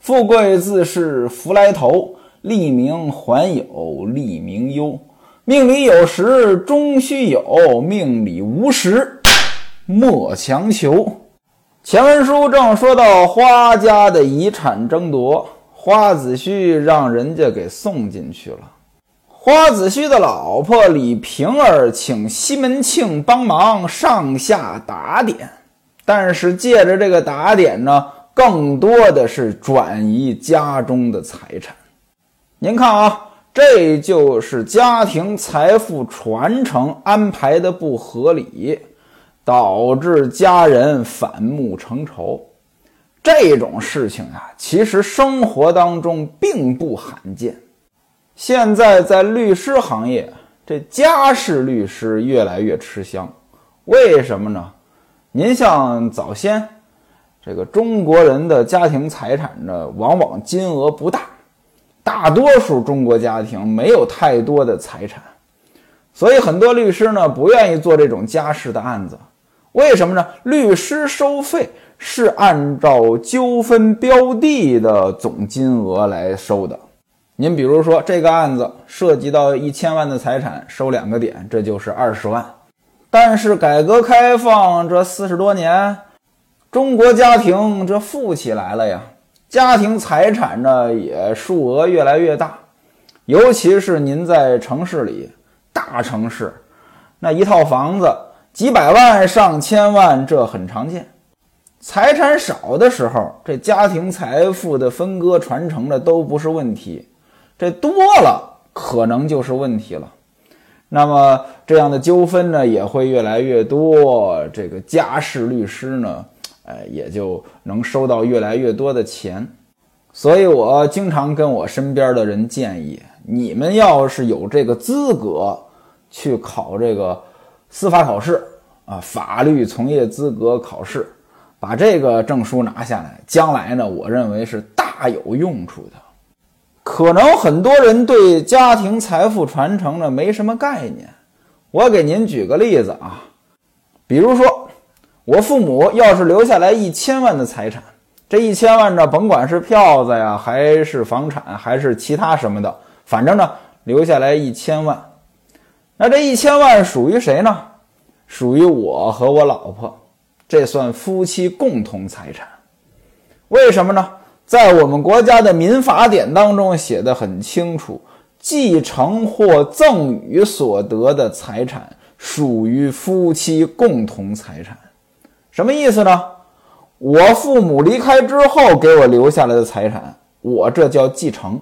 富贵自是福来头，利名还有利名忧。命里有时终须有，命里无时莫强求。前文书正说到花家的遗产争夺，花子虚让人家给送进去了。花子虚的老婆李瓶儿请西门庆帮忙上下打点，但是借着这个打点呢，更多的是转移家中的财产。您看啊，这就是家庭财富传承安排的不合理，导致家人反目成仇。这种事情啊，其实生活当中并不罕见。现在在律师行业，这家事律师越来越吃香。为什么呢？您像早先，这个中国人的家庭财产呢，往往金额不大，大多数中国家庭没有太多的财产，所以很多律师呢不愿意做这种家事的案子。为什么呢？律师收费是按照纠纷标的的总金额来收的。您比如说，这个案子涉及到一千万的财产，收两个点，这就是二十万。但是改革开放这四十多年，中国家庭这富起来了呀，家庭财产呢也数额越来越大。尤其是您在城市里，大城市，那一套房子几百万、上千万，这很常见。财产少的时候，这家庭财富的分割传承的都不是问题。这多了可能就是问题了，那么这样的纠纷呢也会越来越多，这个家事律师呢，哎，也就能收到越来越多的钱。所以我经常跟我身边的人建议，你们要是有这个资格去考这个司法考试啊，法律从业资格考试，把这个证书拿下来，将来呢，我认为是大有用处的。可能很多人对家庭财富传承呢没什么概念，我给您举个例子啊，比如说我父母要是留下来一千万的财产，这一千万呢，甭管是票子呀，还是房产，还是其他什么的，反正呢留下来一千万，那这一千万属于谁呢？属于我和我老婆，这算夫妻共同财产，为什么呢？在我们国家的民法典当中写的很清楚，继承或赠与所得的财产属于夫妻共同财产。什么意思呢？我父母离开之后给我留下来的财产，我这叫继承；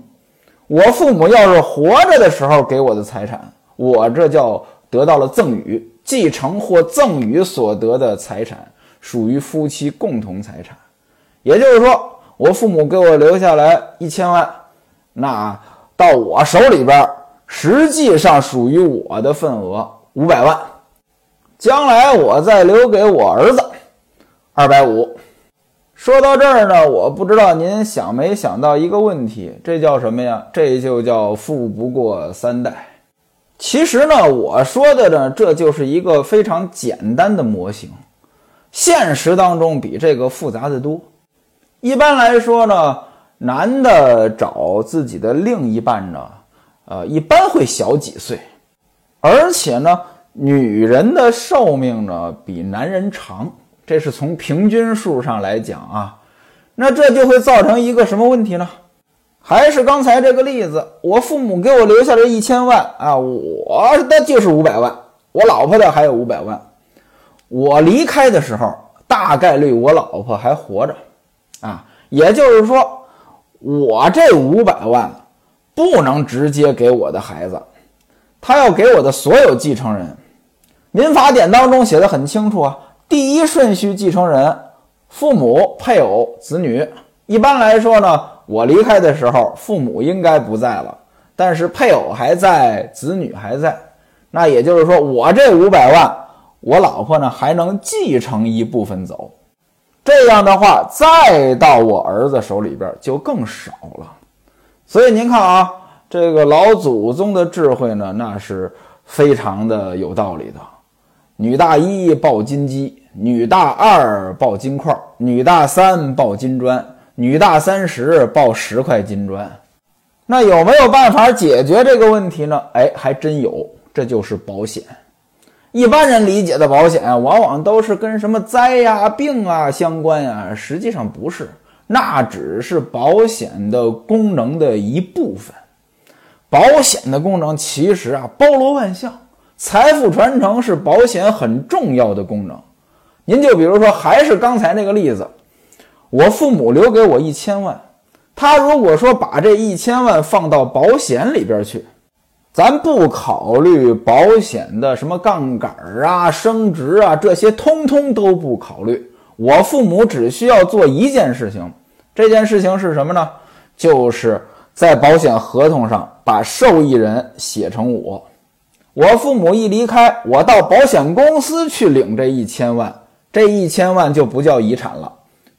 我父母要是活着的时候给我的财产，我这叫得到了赠与。继承或赠与所得的财产属于夫妻共同财产，也就是说。我父母给我留下来一千万，那到我手里边，实际上属于我的份额五百万，将来我再留给我儿子二百五。说到这儿呢，我不知道您想没想到一个问题，这叫什么呀？这就叫富不过三代。其实呢，我说的呢，这就是一个非常简单的模型，现实当中比这个复杂的多。一般来说呢，男的找自己的另一半呢，呃，一般会小几岁，而且呢，女人的寿命呢比男人长，这是从平均数上来讲啊。那这就会造成一个什么问题呢？还是刚才这个例子，我父母给我留下了一千万啊，我的就是五百万，我老婆的还有五百万，我离开的时候，大概率我老婆还活着。啊，也就是说，我这五百万不能直接给我的孩子，他要给我的所有继承人。民法典当中写的很清楚啊，第一顺序继承人，父母、配偶、子女。一般来说呢，我离开的时候，父母应该不在了，但是配偶还在，子女还在。那也就是说，我这五百万，我老婆呢还能继承一部分走。这样的话，再到我儿子手里边就更少了。所以您看啊，这个老祖宗的智慧呢，那是非常的有道理的。女大一抱金鸡，女大二抱金块，女大三抱金砖，女大三十抱十块金砖。那有没有办法解决这个问题呢？哎，还真有，这就是保险。一般人理解的保险，往往都是跟什么灾呀、病啊相关呀，实际上不是，那只是保险的功能的一部分。保险的功能其实啊包罗万象，财富传承是保险很重要的功能。您就比如说，还是刚才那个例子，我父母留给我一千万，他如果说把这一千万放到保险里边去。咱不考虑保险的什么杠杆啊、升值啊，这些通通都不考虑。我父母只需要做一件事情，这件事情是什么呢？就是在保险合同上把受益人写成我。我父母一离开，我到保险公司去领这一千万，这一千万就不叫遗产了，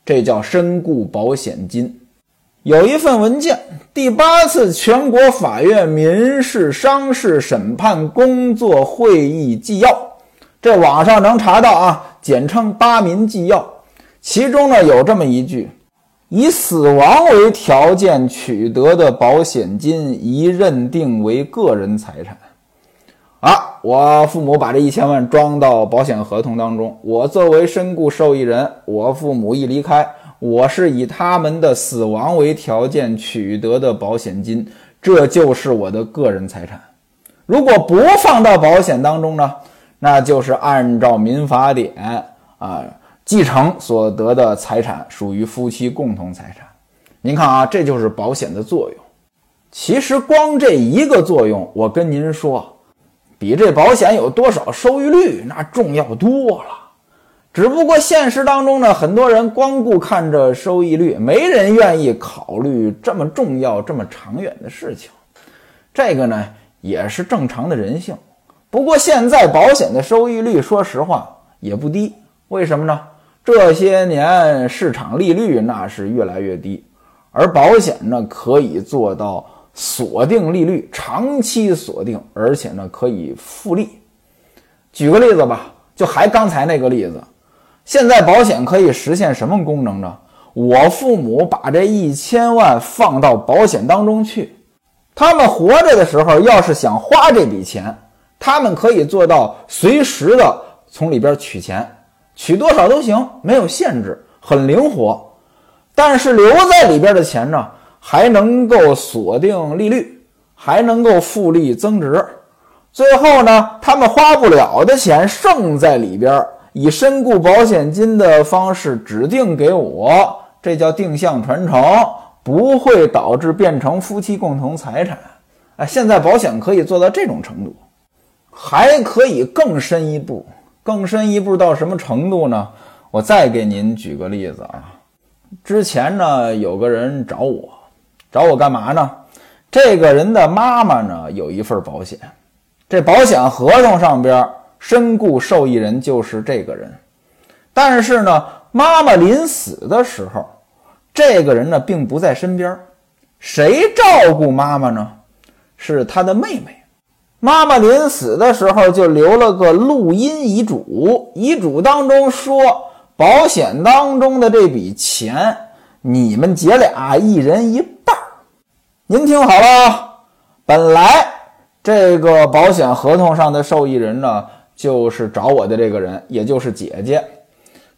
这叫身故保险金。有一份文件，第八次全国法院民事商事审判工作会议纪要，这网上能查到啊，简称八民纪要。其中呢有这么一句：以死亡为条件取得的保险金，宜认定为个人财产。啊，我父母把这一千万装到保险合同当中，我作为身故受益人，我父母一离开。我是以他们的死亡为条件取得的保险金，这就是我的个人财产。如果不放到保险当中呢，那就是按照民法典啊，继承所得的财产属于夫妻共同财产。您看啊，这就是保险的作用。其实光这一个作用，我跟您说，比这保险有多少收益率那重要多了。只不过现实当中呢，很多人光顾看着收益率，没人愿意考虑这么重要、这么长远的事情。这个呢，也是正常的人性。不过现在保险的收益率，说实话也不低。为什么呢？这些年市场利率那是越来越低，而保险呢可以做到锁定利率，长期锁定，而且呢可以复利。举个例子吧，就还刚才那个例子。现在保险可以实现什么功能呢？我父母把这一千万放到保险当中去，他们活着的时候，要是想花这笔钱，他们可以做到随时的从里边取钱，取多少都行，没有限制，很灵活。但是留在里边的钱呢，还能够锁定利率，还能够复利增值。最后呢，他们花不了的钱剩在里边。以身故保险金的方式指定给我，这叫定向传承，不会导致变成夫妻共同财产。哎，现在保险可以做到这种程度，还可以更深一步，更深一步到什么程度呢？我再给您举个例子啊，之前呢有个人找我，找我干嘛呢？这个人的妈妈呢有一份保险，这保险合同上边。身故受益人就是这个人，但是呢，妈妈临死的时候，这个人呢并不在身边，谁照顾妈妈呢？是他的妹妹。妈妈临死的时候就留了个录音遗嘱，遗嘱当中说，保险当中的这笔钱，你们姐俩一人一您听好了啊，本来这个保险合同上的受益人呢。就是找我的这个人，也就是姐姐。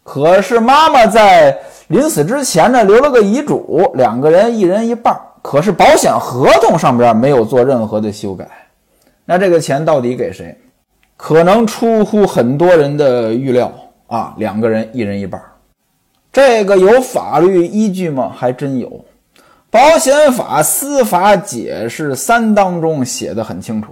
可是妈妈在临死之前呢，留了个遗嘱，两个人一人一半。可是保险合同上边没有做任何的修改。那这个钱到底给谁？可能出乎很多人的预料啊！两个人一人一半，这个有法律依据吗？还真有，《保险法司法解释三》当中写的很清楚。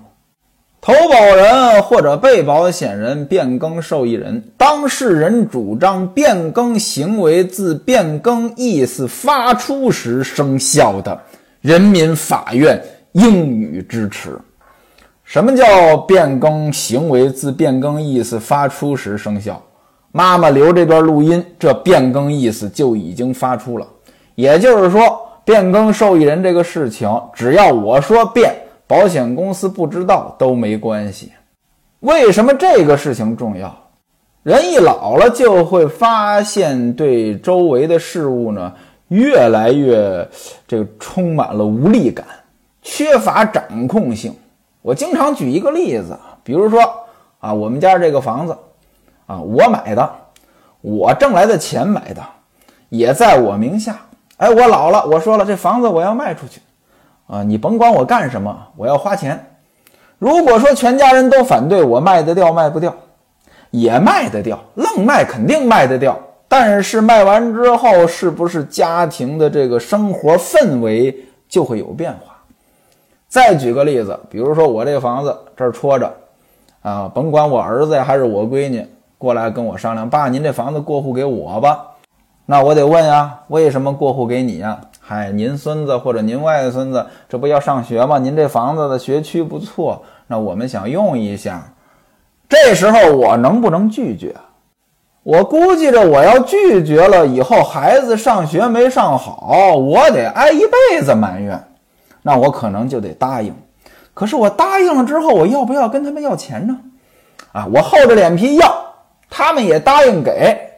投保人或者被保险人变更受益人，当事人主张变更行为自变更意思发出时生效的，人民法院应予支持。什么叫变更行为自变更意思发出时生效？妈妈留这段录音，这变更意思就已经发出了。也就是说，变更受益人这个事情，只要我说变。保险公司不知道都没关系，为什么这个事情重要？人一老了就会发现对周围的事物呢越来越这个充满了无力感，缺乏掌控性。我经常举一个例子，比如说啊，我们家这个房子啊，我买的，我挣来的钱买的，也在我名下。哎，我老了，我说了，这房子我要卖出去啊，你甭管我干什么，我要花钱。如果说全家人都反对我卖得掉卖不掉，也卖得掉，愣卖肯定卖得掉。但是卖完之后，是不是家庭的这个生活氛围就会有变化？再举个例子，比如说我这房子这儿戳着，啊，甭管我儿子呀还是我闺女过来跟我商量，爸，您这房子过户给我吧。那我得问呀，为什么过户给你呀？嗨，您孙子或者您外孙子这不要上学吗？您这房子的学区不错，那我们想用一下。这时候我能不能拒绝？我估计着我要拒绝了以后，孩子上学没上好，我得挨一辈子埋怨。那我可能就得答应，可是我答应了之后，我要不要跟他们要钱呢？啊，我厚着脸皮要，他们也答应给，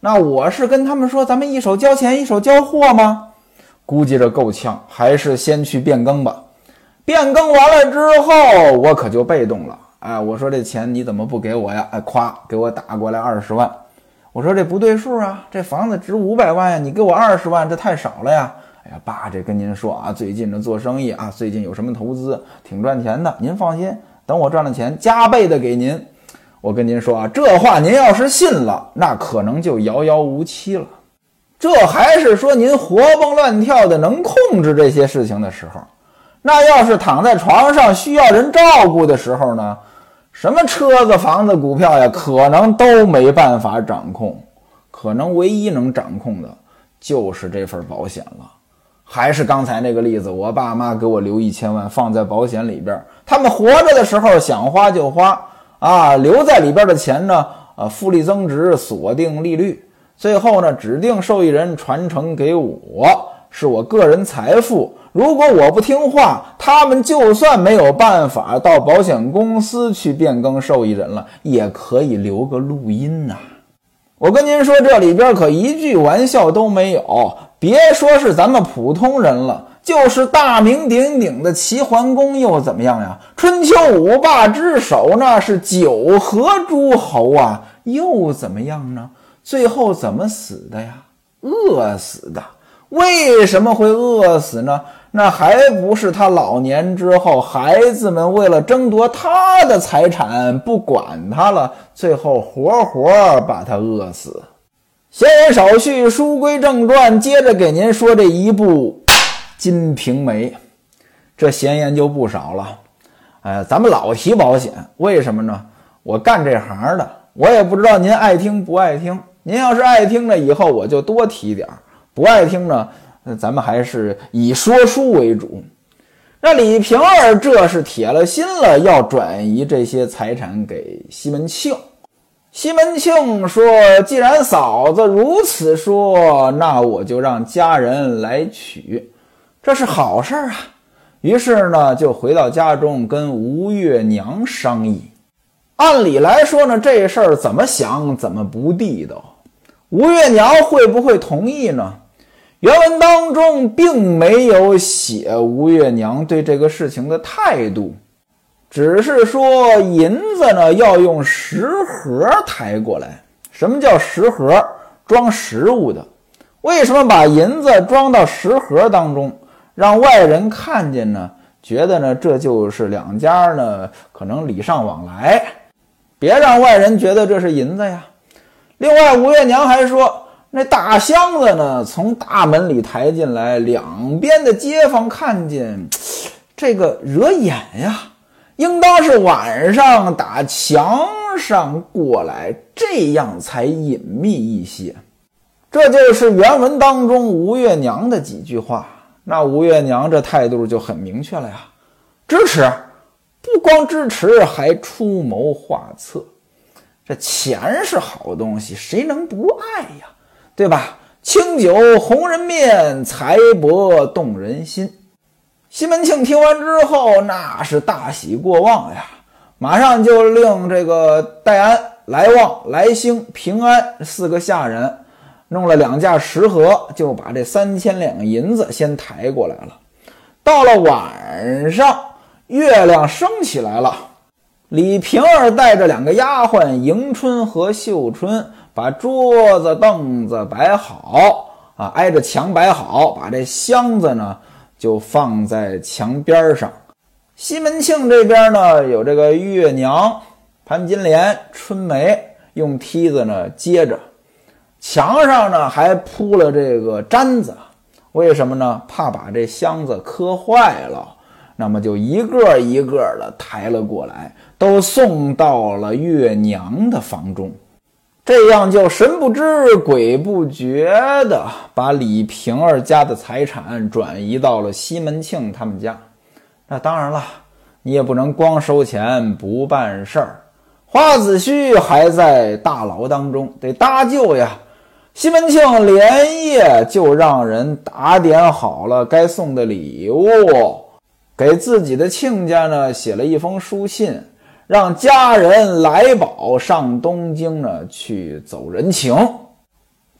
那我是跟他们说，咱们一手交钱一手交货吗？估计着够呛，还是先去变更吧。变更完了之后，我可就被动了。哎，我说这钱你怎么不给我呀？哎，咵，给我打过来二十万。我说这不对数啊，这房子值五百万呀，你给我二十万，这太少了呀。哎呀，爸，这跟您说啊，最近这做生意啊，最近有什么投资，挺赚钱的。您放心，等我赚了钱，加倍的给您。我跟您说啊，这话您要是信了，那可能就遥遥无期了。这还是说您活蹦乱跳的能控制这些事情的时候，那要是躺在床上需要人照顾的时候呢？什么车子、房子、股票呀，可能都没办法掌控。可能唯一能掌控的，就是这份保险了。还是刚才那个例子，我爸妈给我留一千万放在保险里边，他们活着的时候想花就花啊，留在里边的钱呢，呃，复利增值，锁定利率，最后呢，指定受益人传承给我，是我个人财富。如果我不听话，他们就算没有办法到保险公司去变更受益人了，也可以留个录音呐。我跟您说，这里边可一句玩笑都没有。别说是咱们普通人了，就是大名鼎鼎的齐桓公又怎么样呀？春秋五霸之首，那是九合诸侯啊，又怎么样呢？最后怎么死的呀？饿死的。为什么会饿死呢？那还不是他老年之后，孩子们为了争夺他的财产，不管他了，最后活活把他饿死。闲言少叙，书归正传，接着给您说这一部《金瓶梅》。这闲言就不少了。哎，咱们老提保险，为什么呢？我干这行的，我也不知道您爱听不爱听。您要是爱听呢，以后我就多提点儿；不爱听呢。咱们还是以说书为主。那李瓶儿这是铁了心了，要转移这些财产给西门庆。西门庆说：“既然嫂子如此说，那我就让家人来取，这是好事啊。”于是呢，就回到家中跟吴月娘商议。按理来说呢，这事儿怎么想怎么不地道。吴月娘会不会同意呢？原文当中并没有写吴月娘对这个事情的态度，只是说银子呢要用食盒抬过来。什么叫食盒？装食物的。为什么把银子装到食盒当中，让外人看见呢？觉得呢这就是两家呢可能礼尚往来，别让外人觉得这是银子呀。另外，吴月娘还说。那大箱子呢？从大门里抬进来，两边的街坊看见，这个惹眼呀。应当是晚上打墙上过来，这样才隐秘一些。这就是原文当中吴月娘的几句话。那吴月娘这态度就很明确了呀，支持，不光支持，还出谋划策。这钱是好东西，谁能不爱呀？对吧？清酒红人面，财帛动人心。西门庆听完之后，那是大喜过望呀，马上就令这个戴安、来旺、来兴、平安四个下人弄了两架石盒，就把这三千两银子先抬过来了。到了晚上，月亮升起来了，李瓶儿带着两个丫鬟迎春和秀春，把桌子凳子摆好啊，挨着墙摆好，把这箱子呢就放在墙边上。西门庆这边呢，有这个月娘、潘金莲、春梅用梯子呢接着。墙上呢还铺了这个毡子，为什么呢？怕把这箱子磕坏了。那么就一个一个的抬了过来，都送到了月娘的房中。这样就神不知鬼不觉的把李瓶儿家的财产转移到了西门庆他们家。那当然了，你也不能光收钱不办事儿。花子虚还在大牢当中，得搭救呀。西门庆连夜就让人打点好了该送的礼物，给自己的亲家呢写了一封书信，让家人来宝上东京呢去走人情。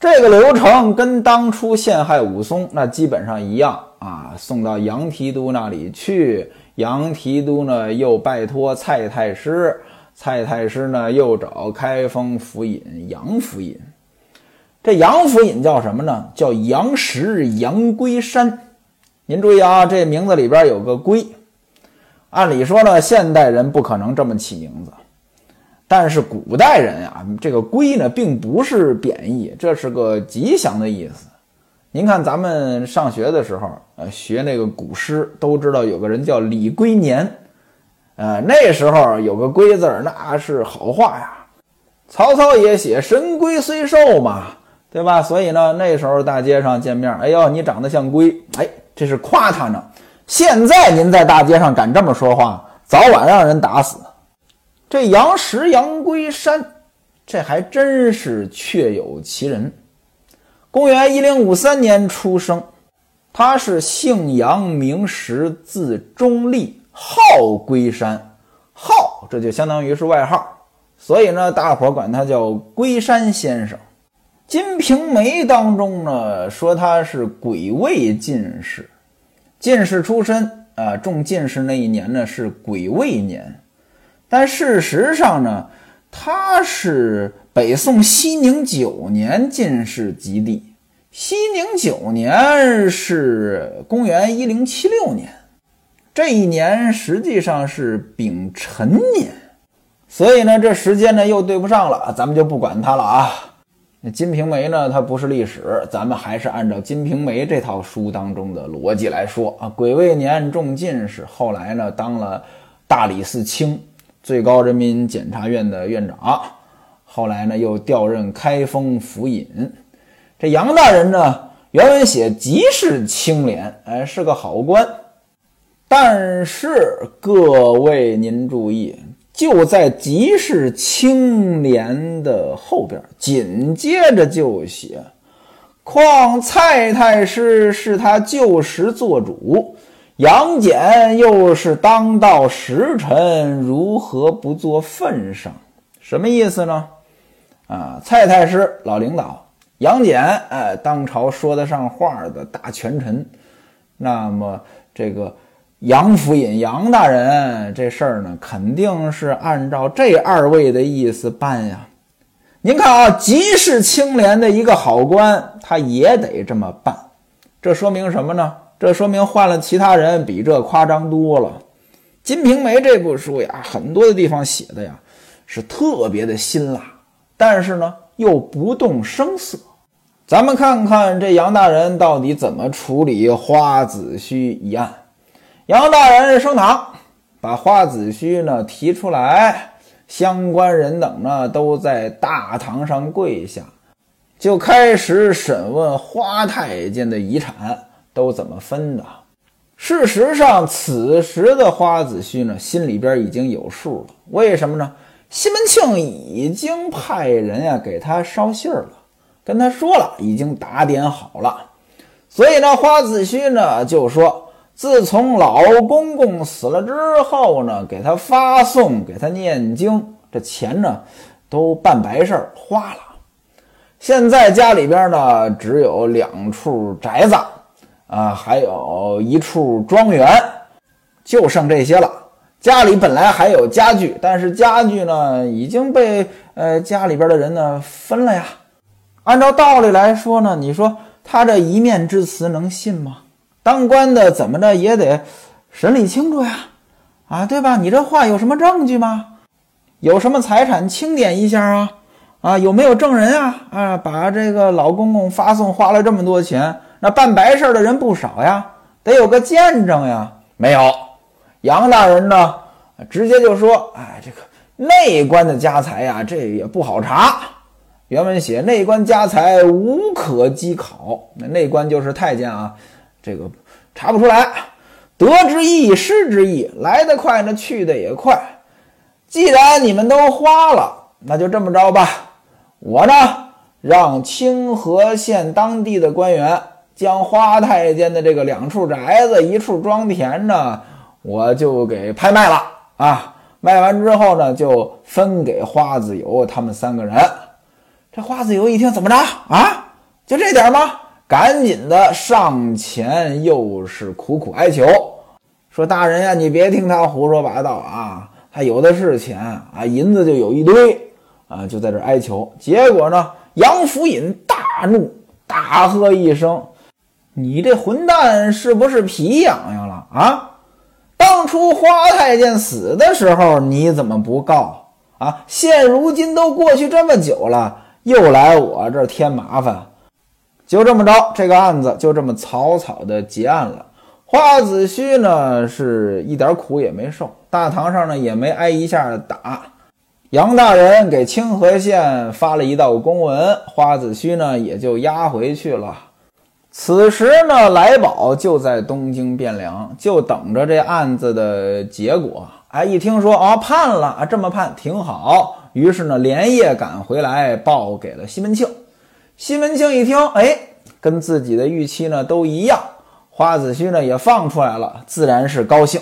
这个流程跟当初陷害武松那基本上一样啊，送到杨提督那里去，杨提督呢又拜托蔡太师，蔡太师呢又找开封府尹杨府尹。这杨府尹叫什么呢？叫杨石杨龟山。您注意啊，这名字里边有个“龟”。按理说呢，现代人不可能这么起名字，但是古代人啊，这个“龟”呢，并不是贬义，这是个吉祥的意思。您看，咱们上学的时候，呃，学那个古诗，都知道有个人叫李龟年，呃，那时候有个“龟”字那是好话呀。曹操也写“神龟虽寿”嘛。对吧？所以呢，那时候大街上见面，哎呦，你长得像龟，哎，这是夸他呢。现在您在大街上敢这么说话，早晚让人打死。这杨石杨龟山，这还真是确有其人。公元一零五三年出生，他是姓杨名石，字中立，号龟山，号这就相当于是外号，所以呢，大伙管他叫龟山先生。《金瓶梅》当中呢，说他是癸未进士，进士出身啊，中进士那一年呢是癸未年，但事实上呢，他是北宋熙宁九年进士及第。熙宁九年是公元一零七六年，这一年实际上是丙辰年，所以呢，这时间呢又对不上了，咱们就不管他了啊。那《金瓶梅》呢？它不是历史，咱们还是按照《金瓶梅》这套书当中的逻辑来说啊。癸未年中进士，后来呢当了大理寺卿、最高人民检察院的院长，后来呢又调任开封府尹。这杨大人呢，原文写极是清廉，哎，是个好官。但是各位您注意。就在极是清廉的后边，紧接着就写：“况蔡太师是他旧时做主，杨戬又是当道时臣，如何不做份上？”什么意思呢？啊，蔡太师老领导，杨戬哎，当朝说得上话的大权臣，那么这个。杨府尹杨大人，这事儿呢，肯定是按照这二位的意思办呀。您看啊，即是清廉的一个好官，他也得这么办。这说明什么呢？这说明换了其他人，比这夸张多了。《金瓶梅》这部书呀，很多的地方写的呀，是特别的辛辣，但是呢，又不动声色。咱们看看这杨大人到底怎么处理花子虚一案。杨大人升堂，把花子虚呢提出来，相关人等呢都在大堂上跪下，就开始审问花太监的遗产都怎么分的。事实上，此时的花子虚呢心里边已经有数了。为什么呢？西门庆已经派人呀给他捎信儿了，跟他说了，已经打点好了。所以呢，花子虚呢就说。自从老公公死了之后呢，给他发送，给他念经，这钱呢，都办白事儿花了。现在家里边呢，只有两处宅子，啊，还有一处庄园，就剩这些了。家里本来还有家具，但是家具呢已经被呃家里边的人呢分了呀。按照道理来说呢，你说他这一面之词能信吗？当官的怎么着也得审理清楚呀，啊，对吧？你这话有什么证据吗？有什么财产清点一下啊？啊，有没有证人啊？啊，把这个老公公发送花了这么多钱，那办白事的人不少呀，得有个见证呀。没有，杨大人呢，直接就说：“哎，这个内官的家财呀，这也不好查。”原文写内官家财无可稽考，那内官就是太监啊，这个查不出来，得之易，失之易，来得快，呢去的也快。既然你们都花了，那就这么着吧，我呢让清河县当地的官员将花太监的这个两处宅子、一处庄田呢，我就给拍卖了啊。卖完之后呢，就分给花子油他们三个人。这花子油一听，怎么着啊？就这点吗？赶紧的上前，又是苦苦哀求，说：“大人呀，你别听他胡说八道啊，他有的是钱啊，银子就有一堆啊，就在这哀求。”结果呢，杨福尹大怒，大喝一声：“你这混蛋是不是皮痒痒了啊？当初花太监死的时候，你怎么不告啊？现如今都过去这么久了。”又来我这儿添麻烦，就这么着，这个案子就这么草草的结案了。花子虚呢是一点苦也没受，大堂上呢也没挨一下打。杨大人给清河县发了一道公文，花子虚呢也就押回去了。此时呢，来宝就在东京汴梁，就等着这案子的结果。哎，一听说啊判了啊，这么判挺好。于是呢，连夜赶回来报给了西门庆。西门庆一听，哎，跟自己的预期呢都一样，花子虚呢也放出来了，自然是高兴。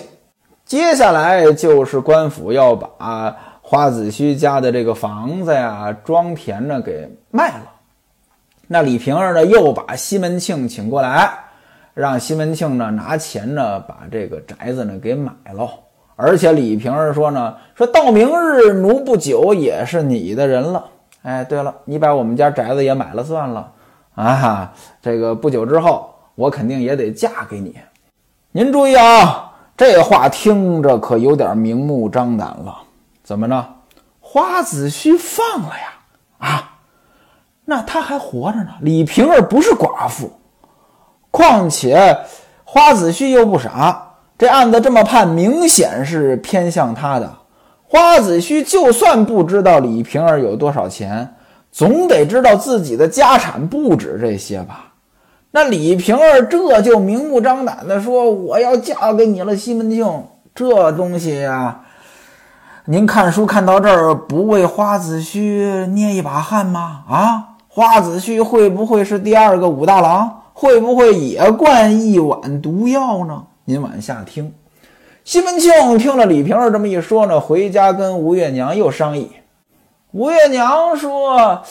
接下来就是官府要把花子虚家的这个房子呀、庄田呢给卖了。那李瓶儿呢又把西门庆请过来，让西门庆呢拿钱呢把这个宅子呢给买了。而且李瓶儿说呢，说到明日奴不久也是你的人了。哎，对了，你把我们家宅子也买了算了啊。这个不久之后，我肯定也得嫁给你。您注意啊，这话听着可有点明目张胆了。怎么着？花子虚放了呀？啊，那他还活着呢。李瓶儿不是寡妇，况且花子虚又不傻。这案子这么判，明显是偏向他的。花子虚就算不知道李瓶儿有多少钱，总得知道自己的家产不止这些吧？那李瓶儿这就明目张胆的说：“我要嫁给你了，西门庆。”这东西呀，您看书看到这儿，不为花子虚捏一把汗吗？啊，花子虚会不会是第二个武大郎？会不会也灌一碗毒药呢？您往下听，西门庆听了李瓶儿这么一说呢，回家跟吴月娘又商议。吴月娘说：“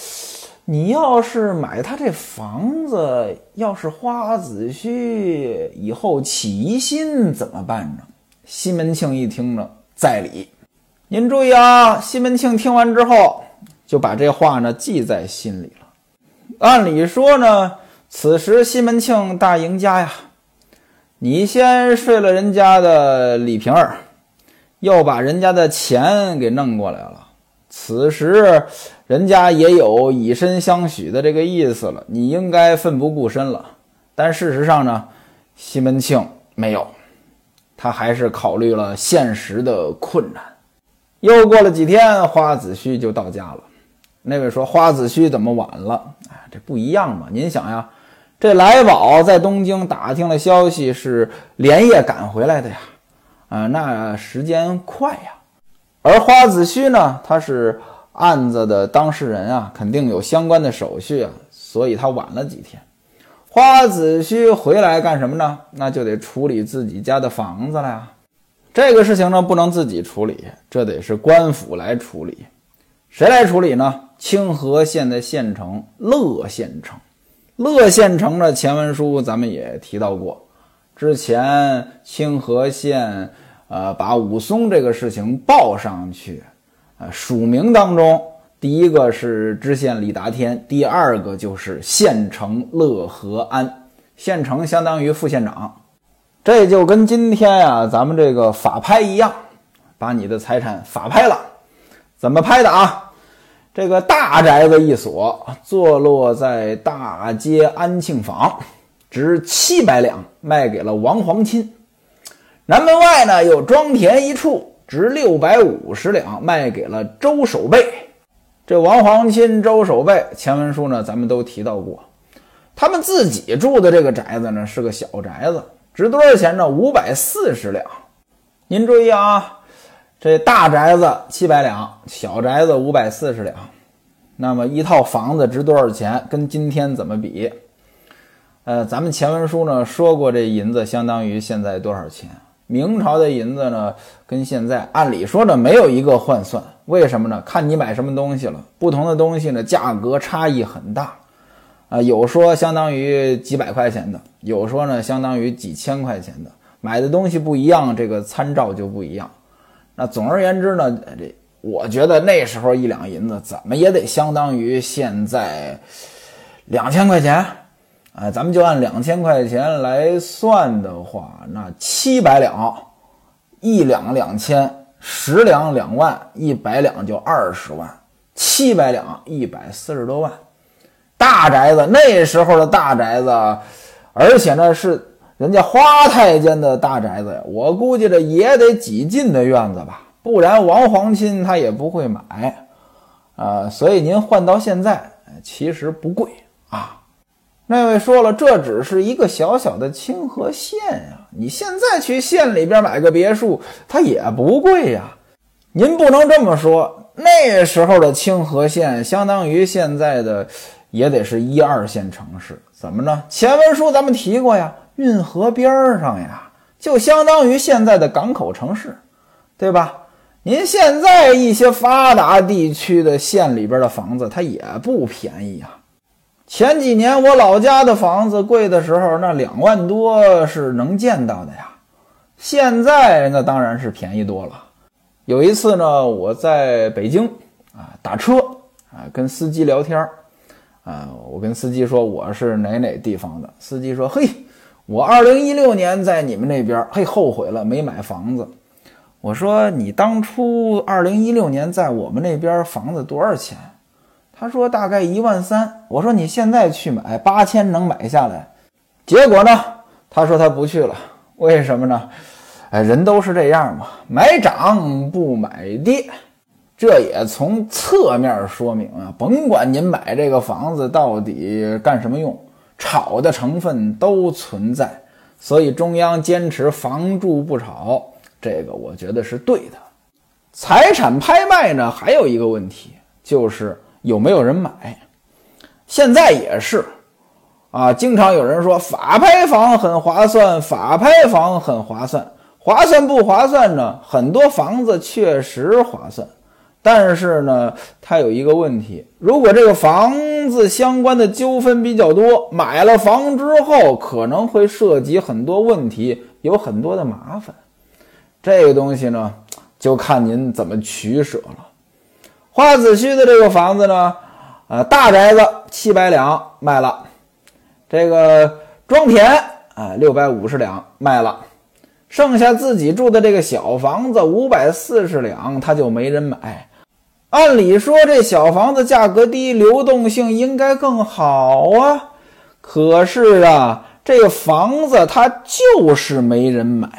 你要是买他这房子，要是花子虚以后起疑心怎么办呢？”西门庆一听呢，在理。您注意啊，西门庆听完之后就把这话呢记在心里了。按理说呢，此时西门庆大赢家呀。你先睡了人家的李瓶儿，又把人家的钱给弄过来了。此时人家也有以身相许的这个意思了，你应该奋不顾身了。但事实上呢，西门庆没有，他还是考虑了现实的困难。又过了几天，花子虚就到家了。那位说：“花子虚怎么晚了？”哎，这不一样嘛。您想呀。这来宝在东京打听了消息，是连夜赶回来的呀，啊，那时间快呀。而花子虚呢，他是案子的当事人啊，肯定有相关的手续啊，所以他晚了几天。花子虚回来干什么呢？那就得处理自己家的房子了呀。这个事情呢，不能自己处理，这得是官府来处理。谁来处理呢？清河县的县城乐县城。乐县城的前文书咱们也提到过，之前清河县呃把武松这个事情报上去，呃署名当中第一个是知县李达天，第二个就是县城乐和安，县城相当于副县长，这就跟今天啊咱们这个法拍一样，把你的财产法拍了。怎么拍的啊？这个大宅子一所，坐落在大街安庆坊，值七百两，卖给了王皇亲。南门外呢有庄田一处，值六百五十两，卖给了周守备。这王皇亲、周守备前文书呢，咱们都提到过。他们自己住的这个宅子呢，是个小宅子，值多少钱呢？五百四十两。您注意啊。这大宅子七百两，小宅子五百四十两，那么一套房子值多少钱？跟今天怎么比？呃，咱们前文书呢说过，这银子相当于现在多少钱？明朝的银子呢，跟现在按理说呢没有一个换算，为什么呢？看你买什么东西了，不同的东西呢价格差异很大，啊，有说相当于几百块钱的，有说呢相当于几千块钱的，买的东西不一样，这个参照就不一样。那总而言之呢，这我觉得那时候一两银子怎么也得相当于现在两千块钱，哎，咱们就按两千块钱来算的话，那七百两，一两两千，十两两万，一百两就二十万，七百两一百四十多万，大宅子那时候的大宅子，而且呢是。人家花太监的大宅子呀，我估计这也得几进的院子吧，不然王皇亲他也不会买，啊，所以您换到现在，其实不贵啊。那位说了，这只是一个小小的清河县呀，你现在去县里边买个别墅，它也不贵呀。您不能这么说，那时候的清河县相当于现在的，也得是一二线城市。怎么呢？前文书咱们提过呀。运河边上呀，就相当于现在的港口城市，对吧？您现在一些发达地区的县里边的房子，它也不便宜啊。前几年我老家的房子贵的时候，那两万多是能见到的呀。现在那当然是便宜多了。有一次呢，我在北京啊打车啊，跟司机聊天啊，我跟司机说我是哪哪地方的，司机说：“嘿。”我二零一六年在你们那边，嘿，后悔了，没买房子。我说你当初二零一六年在我们那边房子多少钱？他说大概一万三。我说你现在去买八千能买下来？结果呢？他说他不去了。为什么呢？哎，人都是这样嘛，买涨不买跌。这也从侧面说明啊，甭管您买这个房子到底干什么用。炒的成分都存在，所以中央坚持房住不炒，这个我觉得是对的。财产拍卖呢，还有一个问题就是有没有人买。现在也是，啊，经常有人说法拍房很划算，法拍房很划算，划算不划算呢？很多房子确实划算。但是呢，它有一个问题：如果这个房子相关的纠纷比较多，买了房之后可能会涉及很多问题，有很多的麻烦。这个东西呢，就看您怎么取舍了。花子区的这个房子呢，呃，大宅子七百两卖了，这个庄田啊六百五十两卖了，剩下自己住的这个小房子五百四十两，他就没人买。按理说，这小房子价格低，流动性应该更好啊。可是啊，这房子它就是没人买，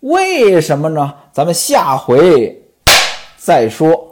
为什么呢？咱们下回再说。